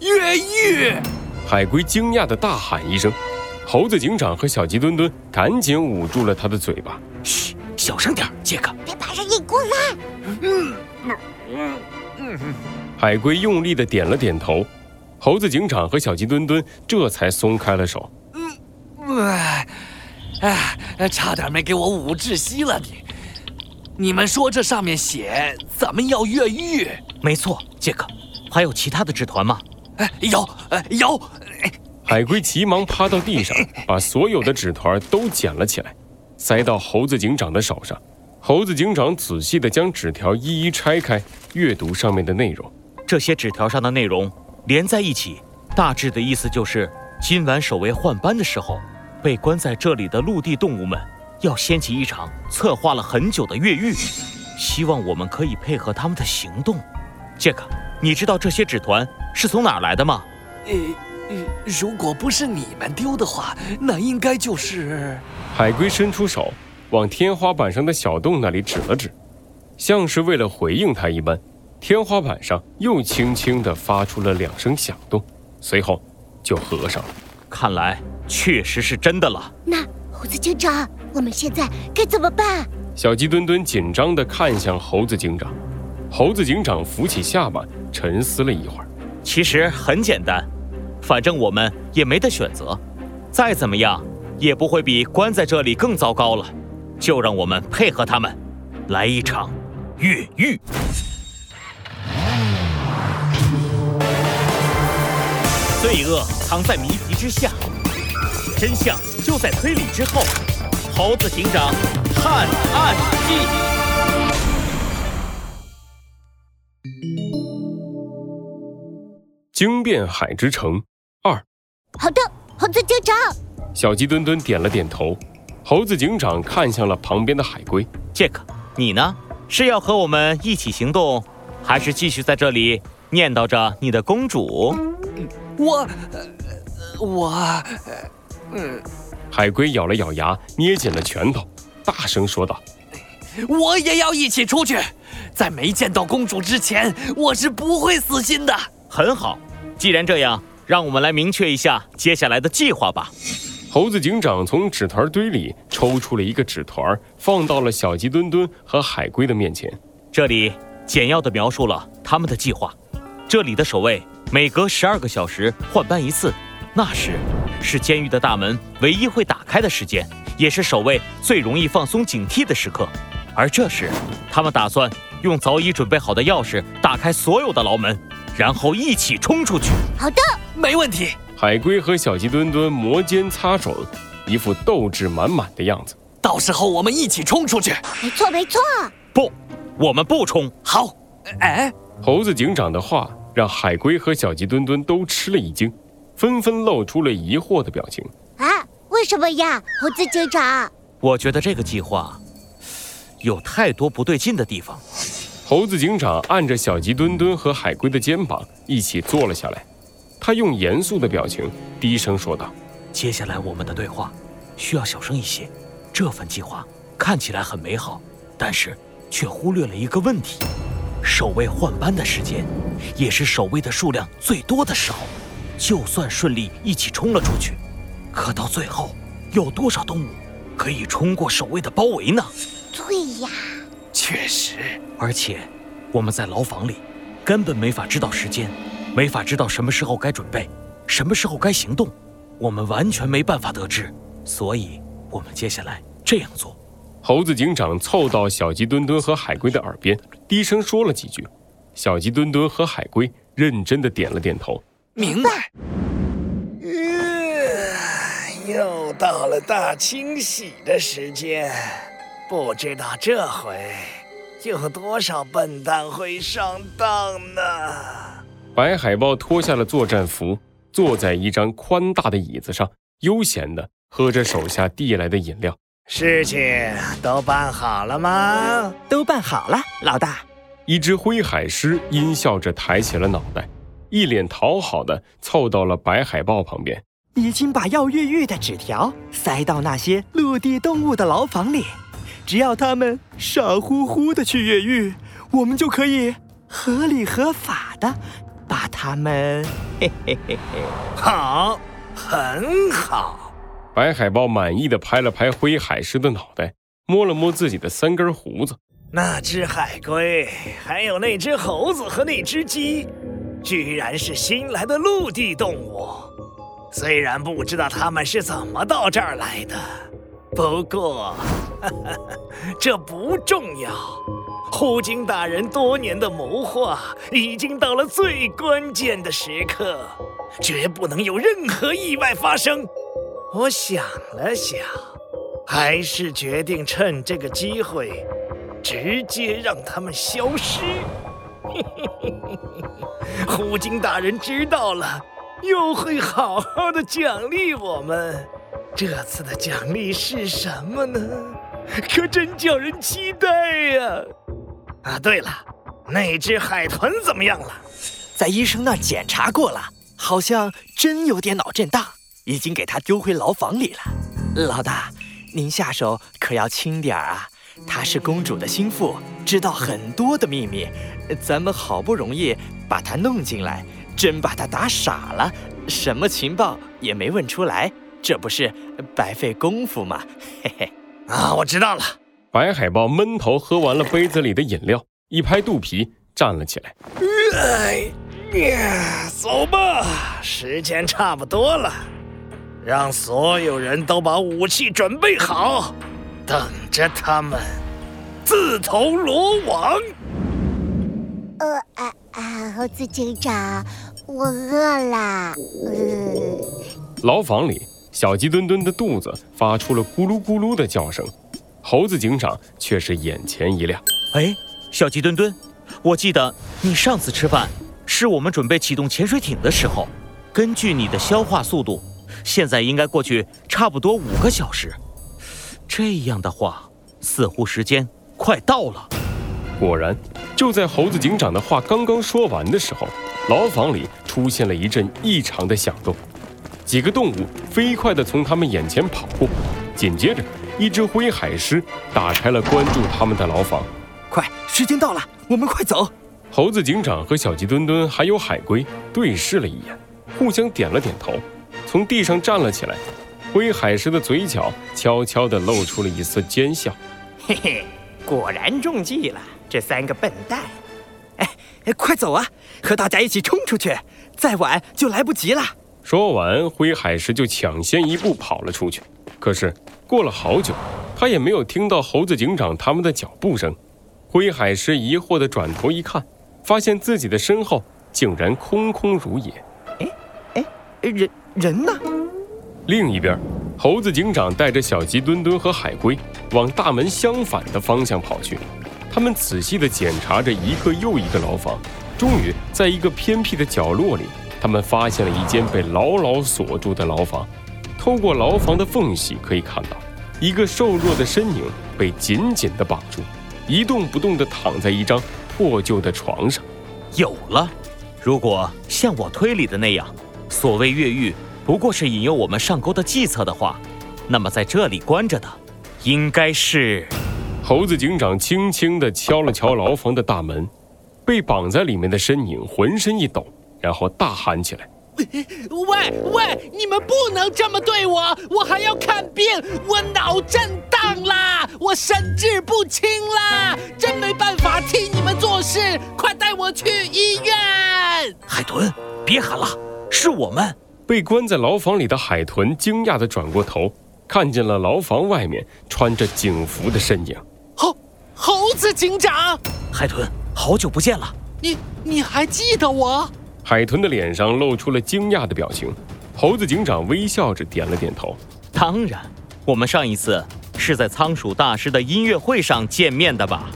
越狱！海龟惊讶的大喊一声，猴子警长和小鸡墩墩赶紧捂住了他的嘴巴。嘘，小声点，杰克。别把人引过来。嗯嗯嗯。海龟用力的点了点头，猴子警长和小鸡墩墩这才松开了手。嗯，哎，哎，差点没给我捂窒息了你。你们说这上面写咱们要越狱？没错，杰克。还有其他的纸团吗？哎，有，哎，有。海龟急忙趴到地上，把所有的纸团都捡了起来，塞到猴子警长的手上。猴子警长仔细地将纸条一一拆开，阅读上面的内容。这些纸条上的内容连在一起，大致的意思就是：今晚守卫换班的时候，被关在这里的陆地动物们。要掀起一场策划了很久的越狱，希望我们可以配合他们的行动。杰克，你知道这些纸团是从哪儿来的吗？呃，如果不是你们丢的话，那应该就是……海龟伸出手，往天花板上的小洞那里指了指，像是为了回应他一般。天花板上又轻轻地发出了两声响动，随后就合上了。看来确实是真的了。那猴子警长。我们现在该怎么办？小鸡墩墩紧张地看向猴子警长。猴子警长扶起下巴，沉思了一会儿。其实很简单，反正我们也没得选择，再怎么样也不会比关在这里更糟糕了。就让我们配合他们，来一场越狱。罪恶藏在谜题之下，真相就在推理之后。猴子警长探案记：惊变海之城二。好的，猴子警长。小鸡墩墩点了点头。猴子警长看向了旁边的海龟。杰克，你呢？是要和我们一起行动，还是继续在这里念叨着你的公主？我，我，嗯。海龟咬了咬牙，捏紧了拳头，大声说道：“我也要一起出去，在没见到公主之前，我是不会死心的。”很好，既然这样，让我们来明确一下接下来的计划吧。猴子警长从纸团堆里抽出了一个纸团，放到了小鸡墩墩和海龟的面前。这里简要的描述了他们的计划。这里的守卫每隔十二个小时换班一次。那时是监狱的大门唯一会打开的时间，也是守卫最容易放松警惕的时刻。而这时，他们打算用早已准备好的钥匙打开所有的牢门，然后一起冲出去。好的，没问题。海龟和小鸡墩墩摩肩擦手，一副斗志满满的样子。到时候我们一起冲出去。没错，没错。不，我们不冲。好。哎，猴子警长的话让海龟和小鸡墩墩都吃了一惊。纷纷露出了疑惑的表情。啊，为什么呀，猴子警长？我觉得这个计划有太多不对劲的地方。猴子警长按着小鸡墩墩和海龟的肩膀一起坐了下来，他用严肃的表情低声说道：“接下来我们的对话需要小声一些。这份计划看起来很美好，但是却忽略了一个问题：守卫换班的时间，也是守卫的数量最多的时候。”就算顺利一起冲了出去，可到最后，有多少动物可以冲过守卫的包围呢？对呀，确实。而且，我们在牢房里，根本没法知道时间，没法知道什么时候该准备，什么时候该行动，我们完全没办法得知。所以，我们接下来这样做。猴子警长凑到小鸡墩墩和海龟的耳边，低声说了几句。小鸡墩墩和海龟认真的点了点头。明白。又到了大清洗的时间，不知道这回有多少笨蛋会上当呢？白海豹脱下了作战服，坐在一张宽大的椅子上，悠闲的喝着手下递来的饮料。事情都办好了吗？都办好了，老大。一只灰海狮阴笑着抬起了脑袋。一脸讨好的凑到了白海豹旁边，已经把要越狱的纸条塞到那些陆地动物的牢房里，只要他们傻乎乎的去越狱，我们就可以合理合法的把他们，嘿嘿嘿嘿，好，很好。白海豹满意的拍了拍灰海狮的脑袋，摸了摸自己的三根胡子。那只海龟，还有那只猴子和那只鸡，居然是新来的陆地动物。虽然不知道他们是怎么到这儿来的，不过，哈哈这不重要。虎鲸大人多年的谋划已经到了最关键的时刻，绝不能有任何意外发生。我想了想，还是决定趁这个机会，直接让他们消失。虎鲸大人知道了。又会好好的奖励我们，这次的奖励是什么呢？可真叫人期待呀！啊，对了，那只海豚怎么样了？在医生那检查过了，好像真有点脑震荡，已经给他丢回牢房里了。老大，您下手可要轻点儿啊！她是公主的心腹，知道很多的秘密，咱们好不容易把她弄进来。真把他打傻了，什么情报也没问出来，这不是白费功夫吗？嘿嘿，啊，我知道了。白海豹闷头喝完了杯子里的饮料，一拍肚皮站了起来。哎呀，走吧，时间差不多了，让所有人都把武器准备好，等着他们自投罗网。呃啊啊，猴子警长。我饿了。牢房里，小鸡墩墩的肚子发出了咕噜咕噜的叫声，猴子警长却是眼前一亮。哎，小鸡墩墩，我记得你上次吃饭是我们准备启动潜水艇的时候。根据你的消化速度，现在应该过去差不多五个小时。这样的话，似乎时间快到了。果然，就在猴子警长的话刚刚说完的时候。牢房里出现了一阵异常的响动，几个动物飞快地从他们眼前跑过。紧接着，一只灰海狮打开了关注他们的牢房。快，时间到了，我们快走！猴子警长和小鸡墩墩还有海龟对视了一眼，互相点了点头，从地上站了起来。灰海狮的嘴角悄悄地露出了一丝奸笑：“嘿嘿，果然中计了，这三个笨蛋。”哎快走啊！和大家一起冲出去，再晚就来不及了。说完，灰海狮就抢先一步跑了出去。可是过了好久，他也没有听到猴子警长他们的脚步声。灰海狮疑惑地转头一看，发现自己的身后竟然空空如也。哎哎，人人呢？另一边，猴子警长带着小鸡墩墩和海龟往大门相反的方向跑去。他们仔细地检查着一个又一个牢房，终于在一个偏僻的角落里，他们发现了一间被牢牢锁住的牢房。透过牢房的缝隙，可以看到一个瘦弱的身影被紧紧地绑住，一动不动地躺在一张破旧的床上。有了，如果像我推理的那样，所谓越狱不过是引诱我们上钩的计策的话，那么在这里关着的，应该是……猴子警长轻轻地敲了敲牢房的大门，被绑在里面的身影浑身一抖，然后大喊起来：“喂喂，你们不能这么对我！我还要看病，我脑震荡啦，我神志不清啦，真没办法替你们做事！快带我去医院！”海豚，别喊了，是我们被关在牢房里的海豚惊讶地转过头，看见了牢房外面穿着警服的身影。猴猴子警长，海豚，好久不见了！你你还记得我？海豚的脸上露出了惊讶的表情。猴子警长微笑着点了点头。当然，我们上一次是在仓鼠大师的音乐会上见面的吧？